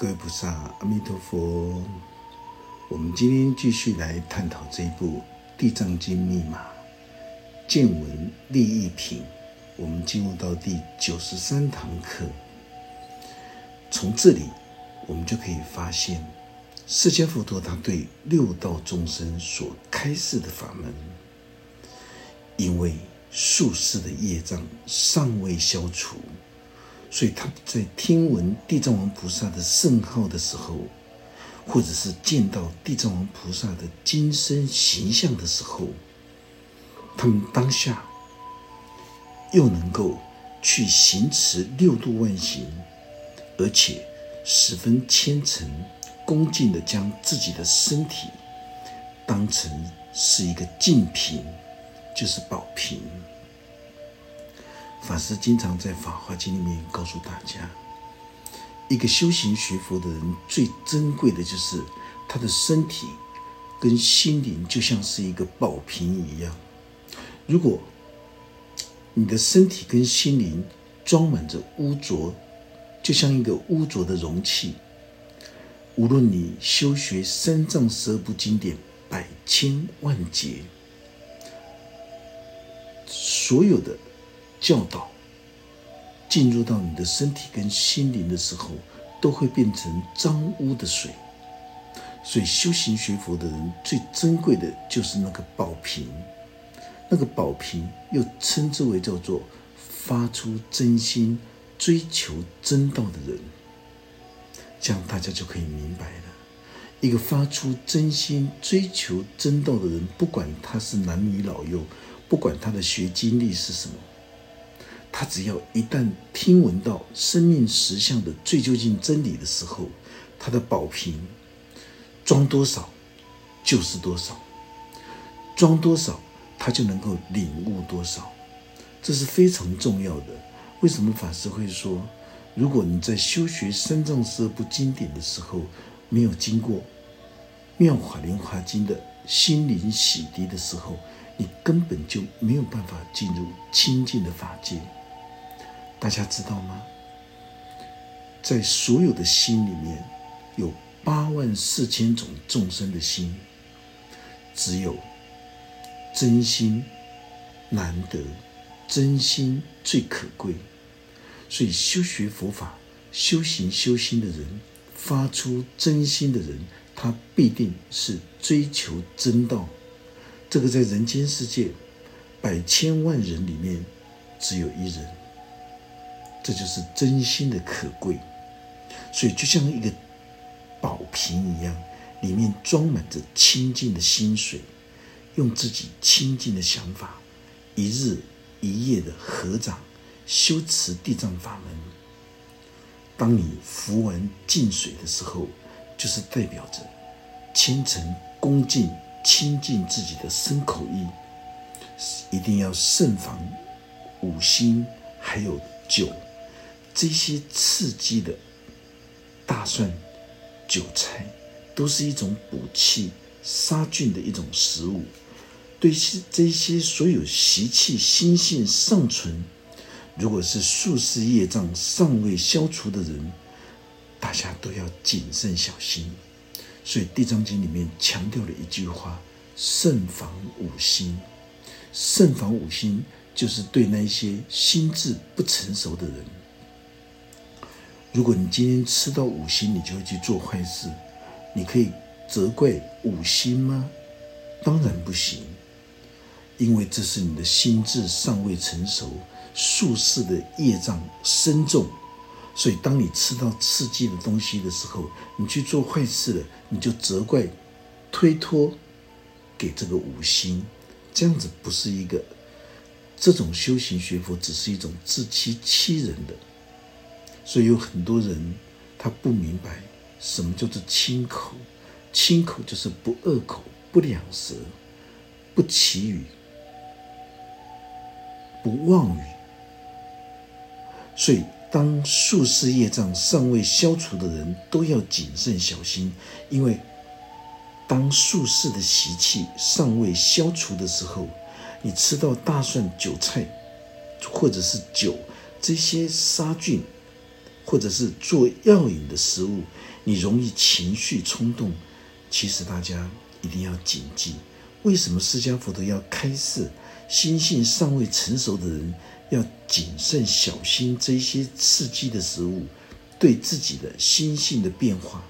各位菩萨，阿弥陀佛。我们今天继续来探讨这一部《地藏经》密码见闻利益品。我们进入到第九十三堂课。从这里，我们就可以发现，释迦佛陀他对六道众生所开示的法门，因为术士的业障尚未消除。所以他在听闻地藏王菩萨的圣号的时候，或者是见到地藏王菩萨的金身形象的时候，他们当下又能够去行持六度万行，而且十分虔诚恭敬的将自己的身体当成是一个净瓶，就是宝瓶。法师经常在《法华经》里面告诉大家，一个修行学佛的人最珍贵的就是他的身体跟心灵，就像是一个宝瓶一样。如果你的身体跟心灵装满着污浊，就像一个污浊的容器，无论你修学三藏十二部经典百千万劫，所有的。教导进入到你的身体跟心灵的时候，都会变成脏污的水。所以修行学佛的人最珍贵的就是那个宝瓶，那个宝瓶又称之为叫做发出真心追求真道的人。这样大家就可以明白了，一个发出真心追求真道的人，不管他是男女老幼，不管他的学经历是什么。他只要一旦听闻到生命实相的最究竟真理的时候，他的宝瓶装多少就是多少，装多少他就能够领悟多少，这是非常重要的。为什么法师会说，如果你在修学三藏十二部经典的时候，没有经过妙法莲华经的心灵洗涤的时候，你根本就没有办法进入清净的法界。大家知道吗？在所有的心里面，有八万四千种众生的心，只有真心难得，真心最可贵。所以修学佛法、修行修心的人，发出真心的人，他必定是追求真道。这个在人间世界百千万人里面，只有一人。这就是真心的可贵，所以就像一个宝瓶一样，里面装满着清净的心水，用自己清净的想法，一日一夜的合掌修持地藏法门。当你服完净水的时候，就是代表着虔诚恭敬清净自己的身口意，一定要慎防五心还有酒。这些刺激的大蒜、韭菜，都是一种补气、杀菌的一种食物。对这些所有习气心性尚存，如果是术士业障尚未消除的人，大家都要谨慎小心。所以《地藏经》里面强调了一句话：慎防五心。慎防五心，就是对那些心智不成熟的人。如果你今天吃到五星，你就会去做坏事，你可以责怪五星吗？当然不行，因为这是你的心智尚未成熟，术士的业障深重，所以当你吃到刺激的东西的时候，你去做坏事了，你就责怪、推脱给这个五星，这样子不是一个，这种修行学佛只是一种自欺欺人的。所以有很多人他不明白什么叫做清口，清口就是不恶口、不两舌、不绮语、不妄语。所以，当术士业障尚未消除的人，都要谨慎小心，因为当术士的习气尚未消除的时候，你吃到大蒜、韭菜或者是酒这些杀菌。或者是做药引的食物，你容易情绪冲动。其实大家一定要谨记，为什么释迦佛陀要开示心性尚未成熟的人要谨慎小心这些刺激的食物对自己的心性的变化？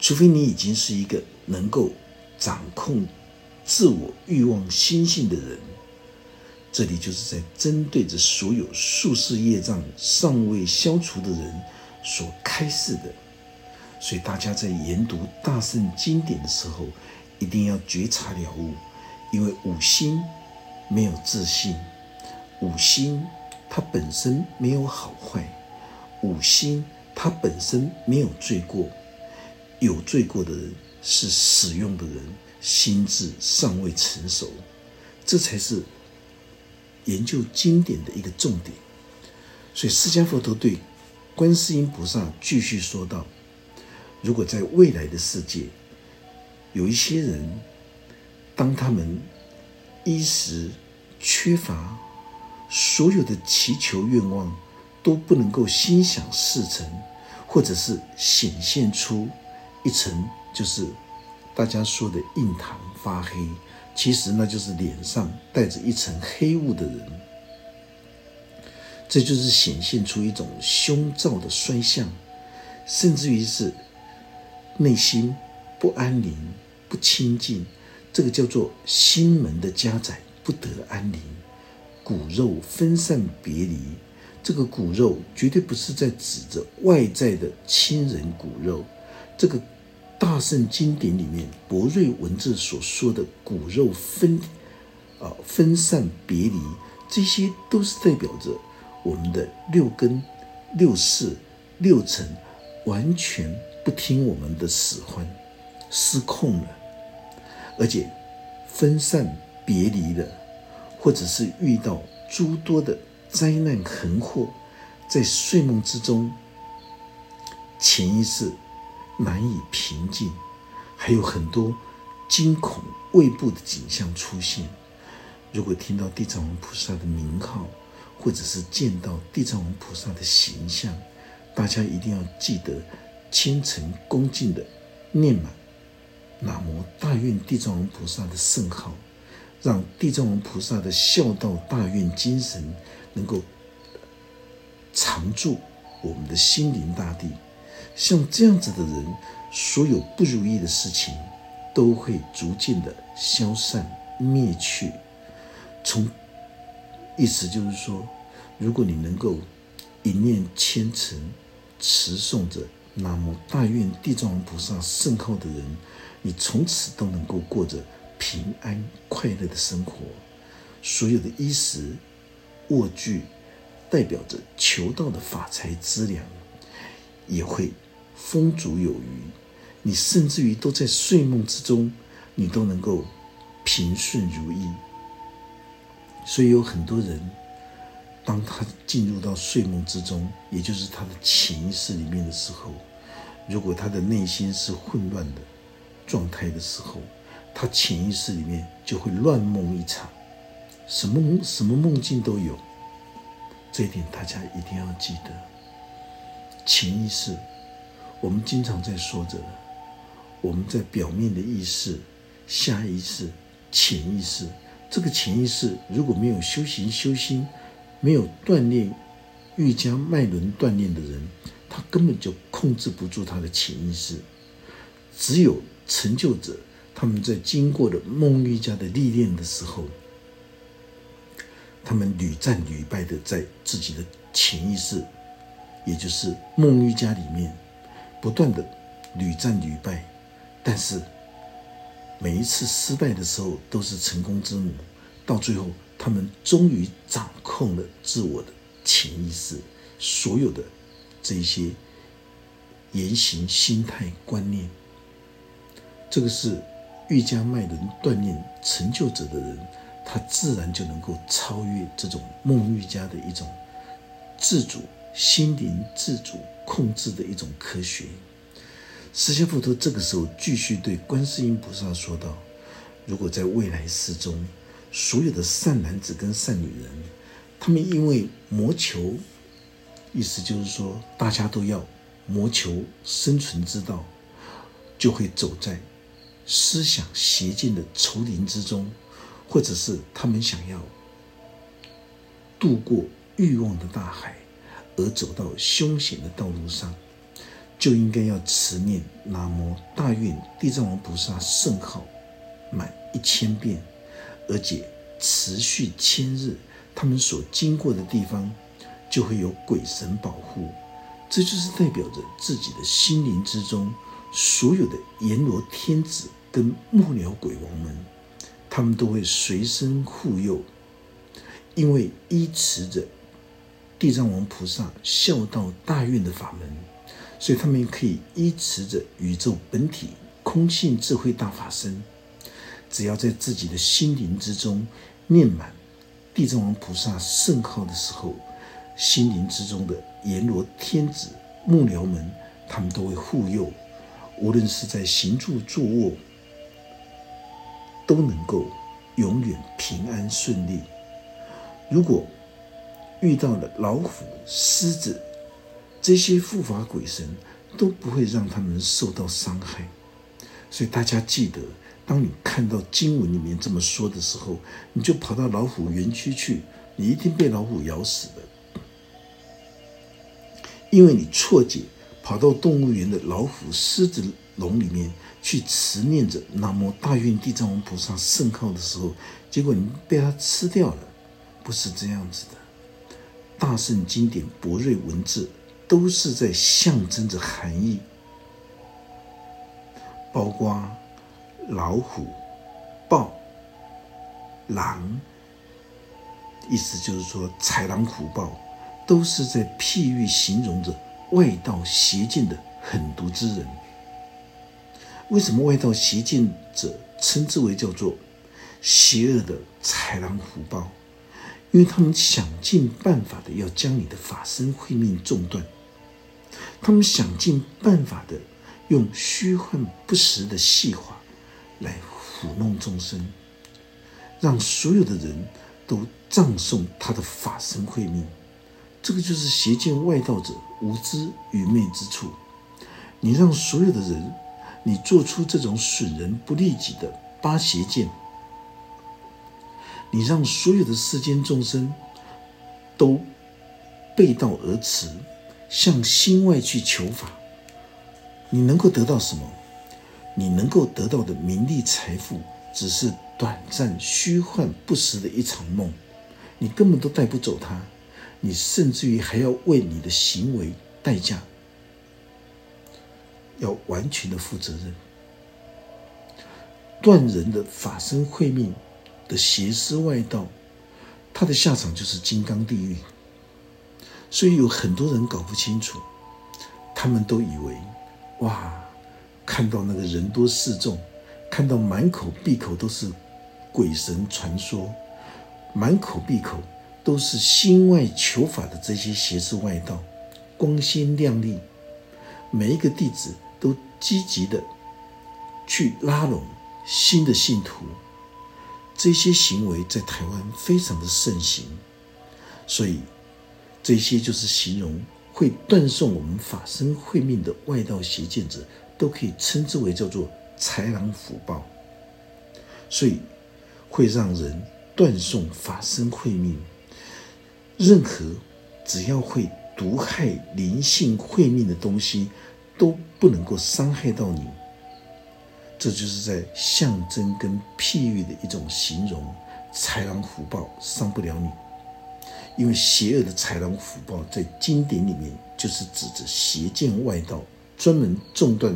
除非你已经是一个能够掌控自我欲望心性的人。这里就是在针对着所有术士业障尚未消除的人所开示的，所以大家在研读大圣经典的时候，一定要觉察了悟，因为五心没有自信，五心它本身没有好坏，五心它本身没有罪过，有罪过的人是使用的人心智尚未成熟，这才是。研究经典的一个重点，所以释迦佛陀对观世音菩萨继续说道：“如果在未来的世界，有一些人，当他们衣食缺乏，所有的祈求愿望都不能够心想事成，或者是显现出一层就是大家说的印堂发黑。”其实那就是脸上带着一层黑雾的人，这就是显现出一种凶兆的衰相，甚至于是内心不安宁、不清净，这个叫做心门的家宅不得安宁，骨肉分散别离。这个骨肉绝对不是在指着外在的亲人骨肉，这个。大圣经典里面，博瑞文字所说的骨肉分啊分散别离，这些都是代表着我们的六根、六识、六尘完全不听我们的使唤，失控了，而且分散别离了，或者是遇到诸多的灾难横祸，在睡梦之中，潜意识。难以平静，还有很多惊恐畏怖的景象出现。如果听到地藏王菩萨的名号，或者是见到地藏王菩萨的形象，大家一定要记得虔诚恭敬的念满南无大愿地藏王菩萨的圣号，让地藏王菩萨的孝道大愿精神能够常驻我们的心灵大地。像这样子的人，所有不如意的事情都会逐渐的消散灭去。从意思就是说，如果你能够一念虔诚持诵着南无大愿地藏王菩萨圣号的人，你从此都能够过着平安快乐的生活。所有的衣食卧具，代表着求道的法财资粮，也会。丰足有余，你甚至于都在睡梦之中，你都能够平顺如意。所以有很多人，当他进入到睡梦之中，也就是他的潜意识里面的时候，如果他的内心是混乱的状态的时候，他潜意识里面就会乱梦一场，什么什么梦境都有。这一点大家一定要记得，潜意识。我们经常在说着，我们在表面的意识、下意识、潜意识。这个潜意识如果没有修行修心，没有锻炼瑜伽脉轮锻炼的人，他根本就控制不住他的潜意识。只有成就者，他们在经过了梦瑜伽的历练的时候，他们屡战屡败的在自己的潜意识，也就是梦瑜伽里面。不断的屡战屡败，但是每一次失败的时候都是成功之母。到最后，他们终于掌控了自我的潜意识，所有的这些言行、心态、观念。这个是瑜伽脉轮锻炼成就者的人，他自然就能够超越这种梦瑜伽的一种自主。心灵自主控制的一种科学。释迦佛陀这个时候继续对观世音菩萨说道：“如果在未来世中，所有的善男子跟善女人，他们因为谋求意思就是说，大家都要谋求生存之道，就会走在思想邪见的丛林之中，或者是他们想要渡过欲望的大海，而走到凶险的道路上，就应该要持念南无大愿地藏王菩萨圣号满一千遍，而且持续千日，他们所经过的地方。就会有鬼神保护，这就是代表着自己的心灵之中所有的阎罗天子跟木鸟鬼王们，他们都会随身护佑，因为依持着地藏王菩萨孝道大愿的法门，所以他们可以依持着宇宙本体空性智慧大法身，只要在自己的心灵之中念满地藏王菩萨圣号的时候。心灵之中的阎罗天子幕僚们，他们都会护佑，无论是在行住坐卧，都能够永远平安顺利。如果遇到了老虎、狮子这些护法鬼神，都不会让他们受到伤害。所以大家记得，当你看到经文里面这么说的时候，你就跑到老虎园区去，你一定被老虎咬死的。因为你错解，跑到动物园的老虎、狮子笼里面去持念着“南无大愿地藏王菩萨圣号”的时候，结果你被它吃掉了，不是这样子的。大圣经典博瑞文字都是在象征着含义，包括老虎、豹、狼，意思就是说豺狼虎豹。都是在譬喻形容着外道邪见的狠毒之人。为什么外道邪见者称之为叫做邪恶的豺狼虎豹？因为他们想尽办法的要将你的法身慧命中断，他们想尽办法的用虚幻不实的戏话来抚弄众生，让所有的人都葬送他的法身慧命。这个就是邪见外道者无知愚昧之处。你让所有的人，你做出这种损人不利己的八邪见，你让所有的世间众生都背道而驰，向心外去求法，你能够得到什么？你能够得到的名利财富，只是短暂、虚幻、不实的一场梦，你根本都带不走它。你甚至于还要为你的行为代价，要完全的负责任。断人的法身慧命的邪师外道，他的下场就是金刚地狱。所以有很多人搞不清楚，他们都以为，哇，看到那个人多势众，看到满口闭口都是鬼神传说，满口闭口。都是心外求法的这些邪师外道，光鲜亮丽，每一个弟子都积极的去拉拢新的信徒，这些行为在台湾非常的盛行，所以这些就是形容会断送我们法身慧命的外道邪见者，都可以称之为叫做豺狼虎豹，所以会让人断送法身慧命。任何只要会毒害灵性慧命的东西，都不能够伤害到你。这就是在象征跟譬喻的一种形容，豺狼虎豹伤不了你，因为邪恶的豺狼虎豹在经典里面就是指着邪见外道，专门中断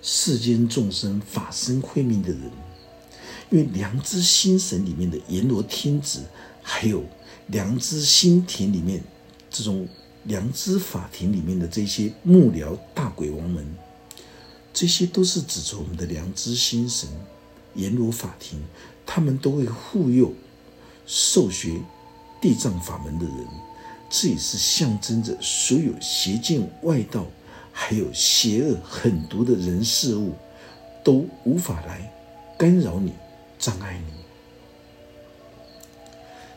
世间众生法身慧命的人。因为良知心神里面的阎罗天子，还有。良知心田里面，这种良知法庭里面的这些幕僚大鬼王们，这些都是指着我们的良知心神阎罗法庭，他们都会护佑受学地藏法门的人，这也是象征着所有邪见外道，还有邪恶狠毒的人事物，都无法来干扰你、障碍你。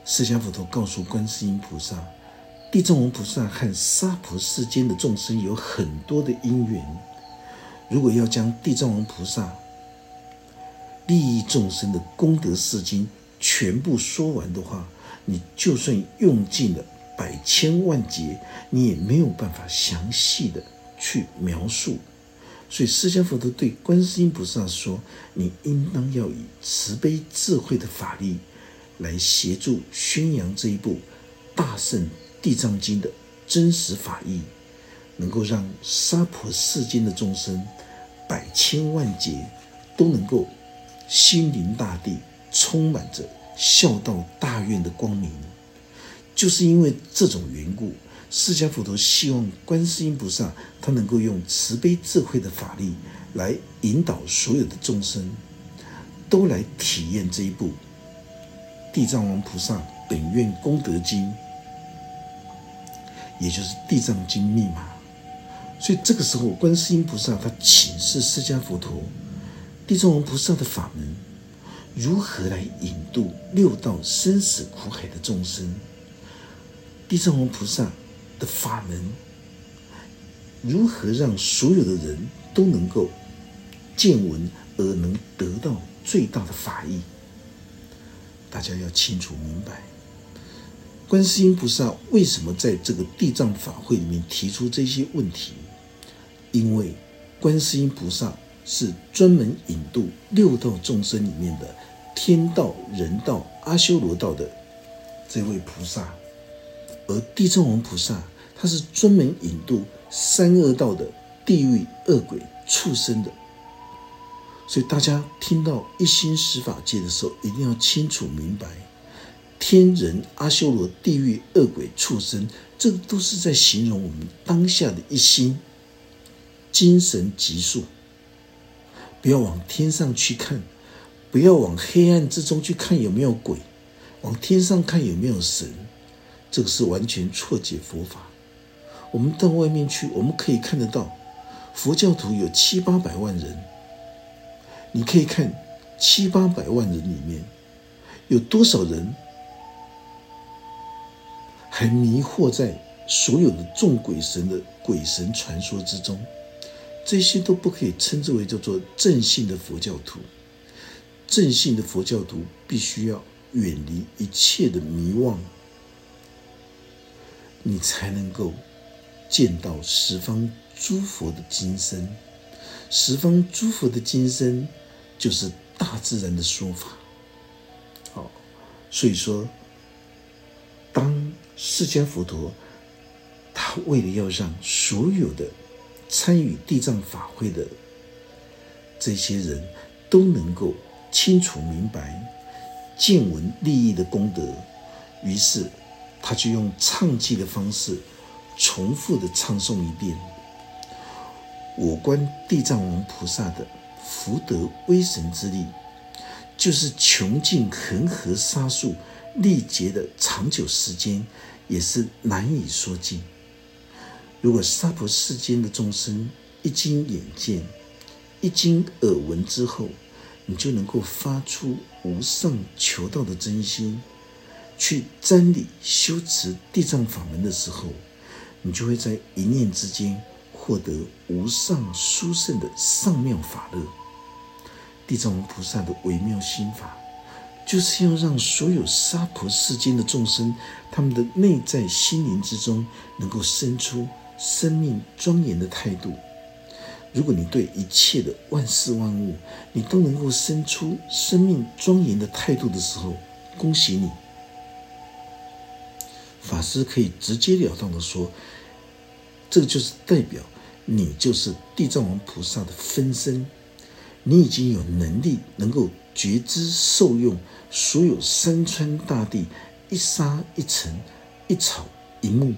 释迦佛陀告诉观世音菩萨：“地藏王菩萨和娑婆世间的众生有很多的因缘。如果要将地藏王菩萨利益众生的功德事经全部说完的话，你就算用尽了百千万劫，你也没有办法详细的去描述。所以，释迦佛陀对观世音菩萨说：“你应当要以慈悲智慧的法力来协助宣扬这一部大圣。”地藏经的真实法义，能够让娑婆世间的众生百千万劫都能够心灵大地充满着孝道大愿的光明。就是因为这种缘故，释迦佛陀希望观世音菩萨他能够用慈悲智慧的法力来引导所有的众生，都来体验这一部地藏王菩萨本愿功德经。也就是《地藏经》密码，所以这个时候，观世音菩萨他请示释迦佛陀，地藏王菩萨的法门如何来引渡六道生死苦海的众生？地藏王菩萨的法门如何让所有的人都能够见闻而能得到最大的法益？大家要清楚明白。观世音菩萨为什么在这个地藏法会里面提出这些问题？因为观世音菩萨是专门引渡六道众生里面的天道、人道、阿修罗道的这位菩萨，而地藏王菩萨他是专门引渡三恶道的地狱恶鬼畜生的。所以大家听到一心十法界的时候，一定要清楚明白。天人、阿修罗、地狱、恶鬼、畜生，这都是在形容我们当下的一心精神极速。不要往天上去看，不要往黑暗之中去看有没有鬼，往天上看有没有神，这个是完全错解佛法。我们到外面去，我们可以看得到，佛教徒有七八百万人，你可以看七八百万人里面有多少人。还迷惑在所有的众鬼神的鬼神传说之中，这些都不可以称之为叫做正信的佛教徒。正信的佛教徒必须要远离一切的迷妄，你才能够见到十方诸佛的金身。十方诸佛的金身就是大自然的说法。好，所以说，当。释迦佛陀，他为了要让所有的参与地藏法会的这些人都能够清楚明白见闻利益的功德，于是他就用唱记的方式重复的唱诵一遍：“我观地藏王菩萨的福德威神之力，就是穷尽恒河沙数。”历劫的长久时间也是难以说尽。如果娑婆世间的众生一经眼见、一经耳闻之后，你就能够发出无上求道的真心，去瞻礼修持地藏法门的时候，你就会在一念之间获得无上殊胜的上妙法乐。地藏王菩萨的微妙心法。就是要让所有娑婆世间的众生，他们的内在心灵之中，能够生出生命庄严的态度。如果你对一切的万事万物，你都能够生出生命庄严的态度的时候，恭喜你，法师可以直截了当的说，这就是代表你就是地藏王菩萨的分身，你已经有能力能够。觉知受用，所有山川大地，一沙一尘，一草一木，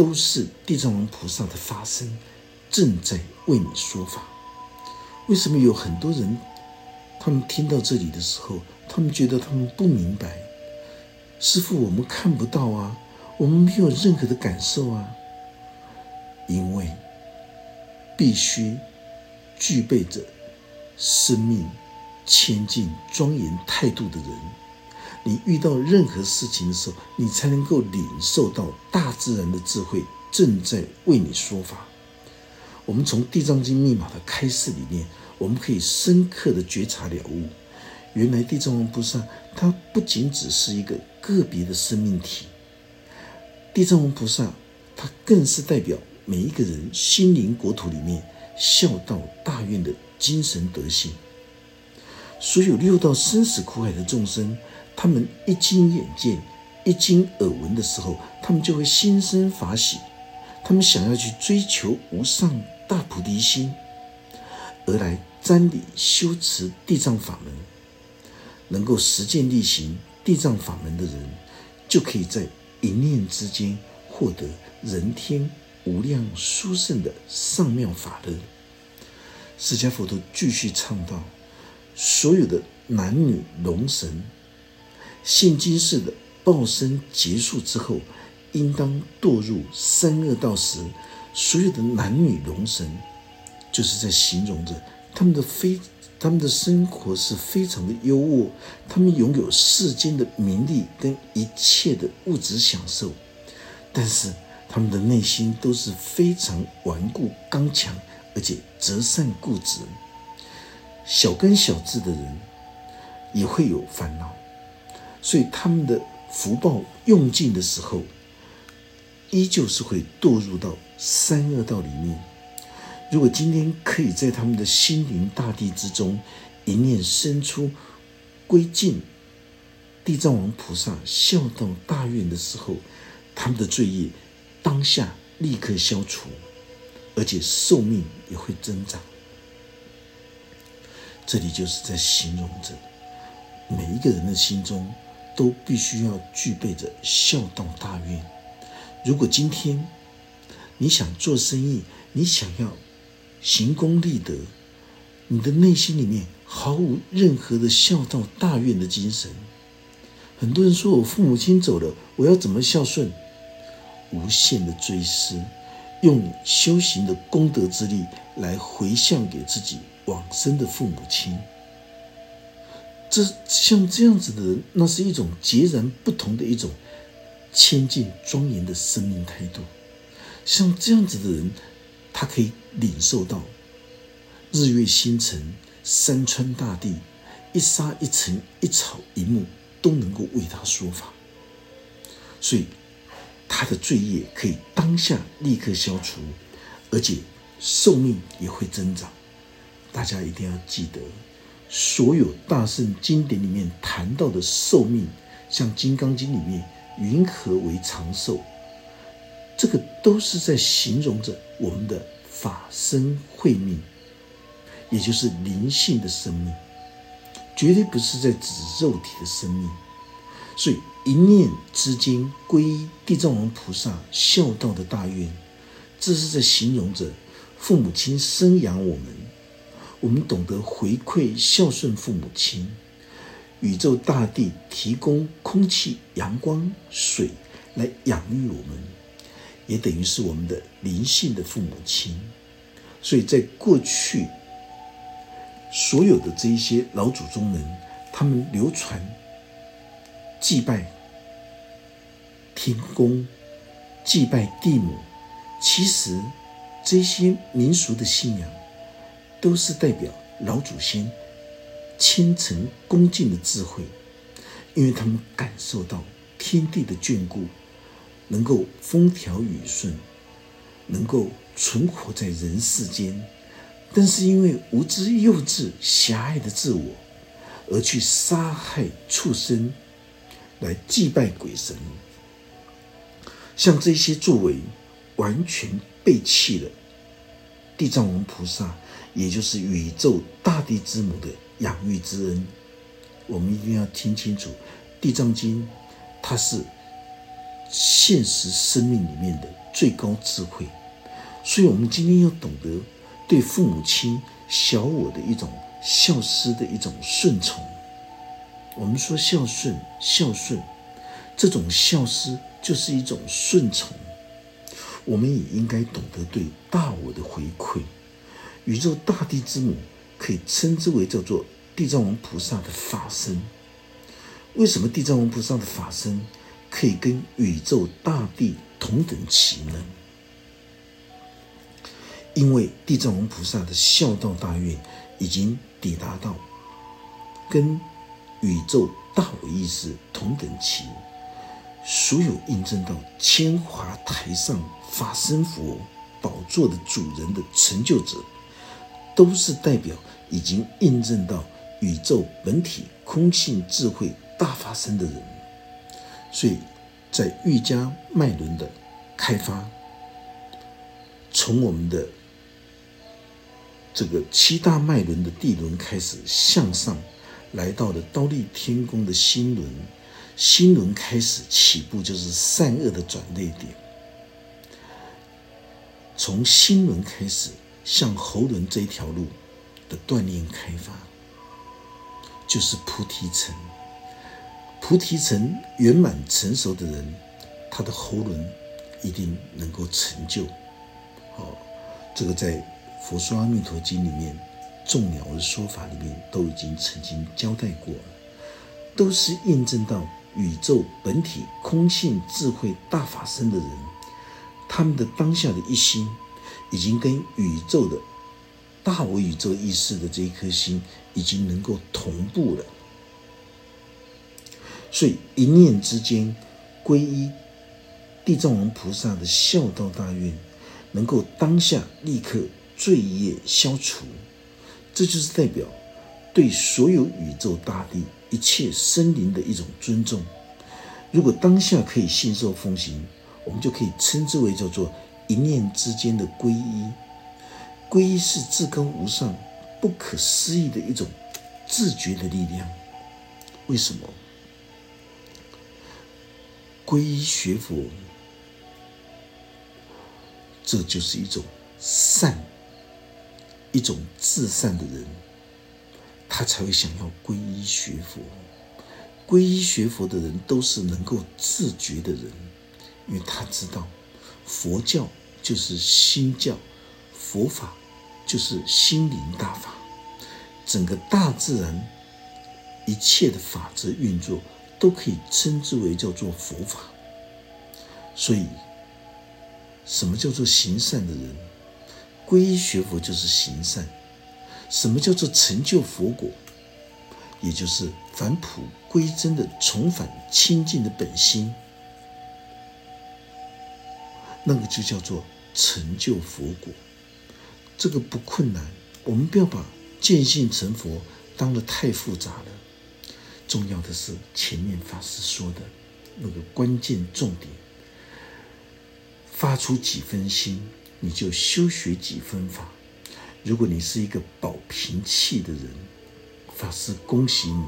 都是地藏王菩萨的发声，正在为你说法。为什么有很多人，他们听到这里的时候，他们觉得他们不明白？师傅，我们看不到啊，我们没有任何的感受啊，因为必须具备着生命。谦敬庄严态度的人，你遇到任何事情的时候，你才能够领受到大自然的智慧正在为你说法。我们从《地藏经》密码的开示里面，我们可以深刻的觉察了悟，原来地藏王菩萨他不仅只是一个个别的生命体，地藏王菩萨他更是代表每一个人心灵国土里面孝道大愿的精神德性。所有六道生死苦海的众生，他们一经眼见、一经耳闻的时候，他们就会心生法喜，他们想要去追求无上大菩提心，而来瞻礼修持地藏法门。能够实践力行地藏法门的人，就可以在一念之间获得人天无量殊胜的上妙法乐。释迦佛陀继续唱道。所有的男女龙神，现今世的报身结束之后，应当堕入三恶道时，所有的男女龙神，就是在形容着他们的非他们的生活是非常的优渥，他们拥有世间的名利跟一切的物质享受，但是他们的内心都是非常顽固刚强，而且择善固执。小根小智的人也会有烦恼，所以他们的福报用尽的时候，依旧是会堕入到三恶道里面。如果今天可以在他们的心灵大地之中一念生出归敬地藏王菩萨孝道大愿的时候，他们的罪业当下立刻消除，而且寿命也会增长。这里就是在形容着每一个人的心中都必须要具备着孝道大愿。如果今天你想做生意，你想要行功立德，你的内心里面毫无任何的孝道大愿的精神。很多人说我父母亲走了，我要怎么孝顺？无限的追思，用修行的功德之力来回向给自己。往生的父母亲，这像这样子的人，那是一种截然不同的一种谦敬庄严的生命态度。像这样子的人，他可以领受到日月星辰、山川大地、一沙一尘、一草一木都能够为他说法，所以他的罪业可以当下立刻消除，而且寿命也会增长。大家一定要记得，所有大圣经典里面谈到的寿命，像《金刚经》里面“云何为长寿”，这个都是在形容着我们的法身慧命，也就是灵性的生命，绝对不是在指肉体的生命。所以一念之间归地藏王菩萨孝道的大愿，这是在形容着父母亲生养我们。我们懂得回馈孝顺父母亲，宇宙大地提供空气、阳光、水来养育我们，也等于是我们的灵性的父母亲。所以在过去，所有的这一些老祖宗们，他们流传祭拜天公、祭拜地母，其实这些民俗的信仰。都是代表老祖先虔诚恭敬的智慧，因为他们感受到天地的眷顾，能够风调雨顺，能够存活在人世间，但是因为无知幼稚狭隘的自我，而去杀害畜生，来祭拜鬼神，像这些作为，完全背弃了地藏王菩萨。也就是宇宙大地之母的养育之恩，我们一定要听清楚，《地藏经》它是现实生命里面的最高智慧，所以，我们今天要懂得对父母亲小我的一种孝思的一种顺从。我们说孝顺，孝顺这种孝思就是一种顺从，我们也应该懂得对大我的回馈。宇宙大地之母，可以称之为叫做地藏王菩萨的法身。为什么地藏王菩萨的法身可以跟宇宙大地同等齐呢？因为地藏王菩萨的孝道大愿已经抵达到跟宇宙大我意识同等齐，所有印证到千华台上法身佛宝座的主人的成就者，都是代表已经印证到宇宙本体空性智慧大发生的人，所以在瑜伽脉轮的开发，从我们的。这个七大脉轮的地轮开始向上，来到了刀立天宫的心轮，心轮开始起步，就是善恶的转捩点。从心轮开始向喉轮这一条路的锻炼开发，就是菩提层。菩提层圆满成熟的人，他的喉轮一定能够成就。好，这个在。《佛说阿弥陀经》里面，众鸟的说法里面都已经曾经交代过了，都是印证到宇宙本体空性智慧大法身的人，他们的当下的一心，已经跟宇宙的大我宇宙意识的这一颗心，已经能够同步了。所以一念之间，皈依地藏王菩萨的孝道大愿，能够当下立刻。罪业消除，这就是代表对所有宇宙大地一切生灵的一种尊重。如果当下可以信受奉行，我们就可以称之为叫做一念之间的皈依。皈依是至高无上、不可思议的一种自觉的力量。为什么？皈依学佛，这就是一种善。一种至善的人，他才会想要皈依学佛。皈依学佛的人都是能够自觉的人，因为他知道佛教就是心教，佛法就是心灵大法，整个大自然一切的法则运作都可以称之为叫做佛法。所以，什么叫做行善的人？皈依学佛就是行善。什么叫做成就佛果？也就是返璞归真的重返清净的本心，那个就叫做成就佛果。这个不困难，我们不要把见性成佛当得太复杂了。重要的是前面法师说的那个关键重点：发出几分心。你就修学几分法。如果你是一个保平气的人，法师恭喜你。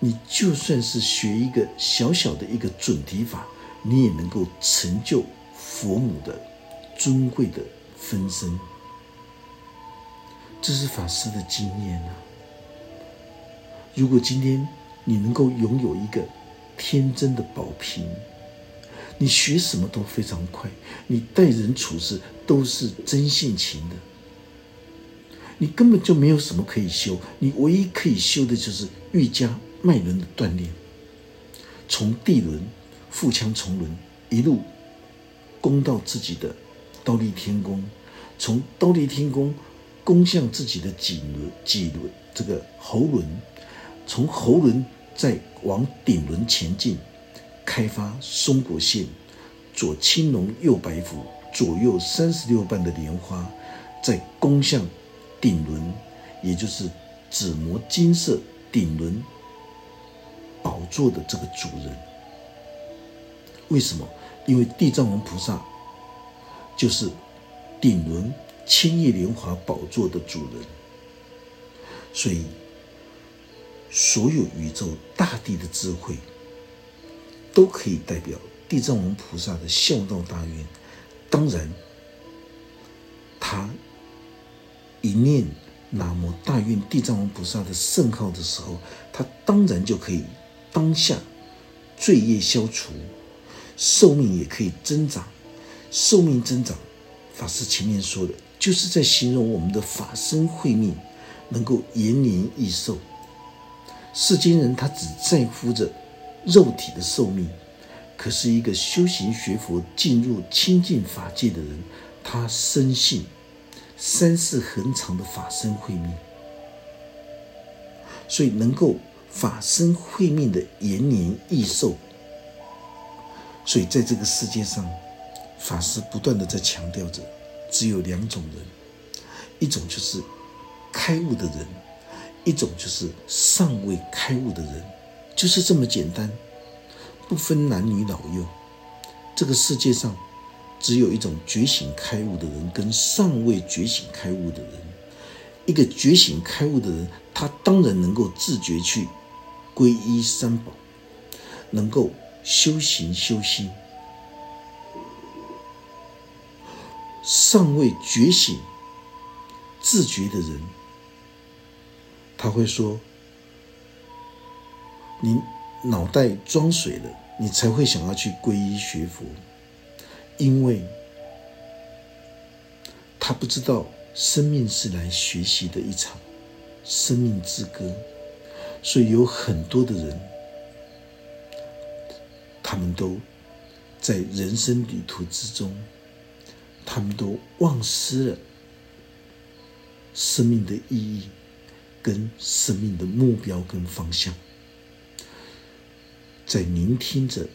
你就算是学一个小小的一个准提法，你也能够成就佛母的尊贵的分身。这是法师的经验啊。如果今天你能够拥有一个天真的宝瓶，你学什么都非常快，你待人处事都是真性情的，你根本就没有什么可以修，你唯一可以修的就是瑜伽脉轮的锻炼，从地轮、腹腔重轮一路攻到自己的刀立天宫，从刀立天宫攻向自己的脊轮、脊轮这个喉轮，从喉轮再往顶轮前进。开发松果线，左青龙，右白虎，左右三十六瓣的莲花，再攻向顶轮，也就是紫磨金色顶轮宝座的这个主人。为什么？因为地藏王菩萨就是顶轮千叶莲华宝座的主人，所以所有宇宙大地的智慧。都可以代表地藏王菩萨的孝道大愿。当然，他一念南无大愿地藏王菩萨的圣号的时候，他当然就可以当下罪业消除，寿命也可以增长。寿命增长，法师前面说的，就是在形容我们的法身慧命能够延年益寿。世间人他只在乎着肉体的寿命，可是一个修行学佛、进入清净法界的人，他深信三世恒长的法身慧命，所以能够法身慧命的延年益寿。所以在这个世界上，法师不断的在强调着，只有两种人，一种就是开悟的人。一种就是尚未开悟的人，就是这么简单，不分男女老幼。这个世界上只有一种觉醒开悟的人，跟尚未觉醒开悟的人。一个觉醒开悟的人，他当然能够自觉去皈依三宝，能够修行修心。尚未觉醒自觉的人。他会说：“你脑袋装水了，你才会想要去皈依学佛，因为他不知道生命是来学习的一场生命之歌，所以有很多的人，他们都在人生旅途之中，他们都忘失了生命的意义。”跟生命的目标跟方向，在聆听着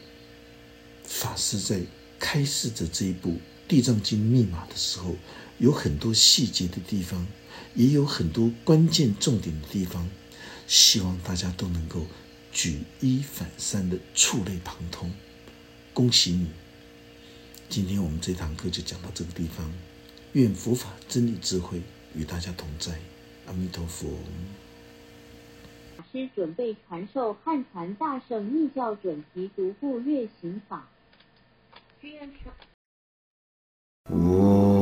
法师在开示着这一部《地藏经》密码的时候，有很多细节的地方，也有很多关键重点的地方，希望大家都能够举一反三的触类旁通。恭喜你！今天我们这堂课就讲到这个地方，愿佛法真理智慧与大家同在。阿弥陀佛。法师准备传授汉传大圣密教准提独步月行法。我。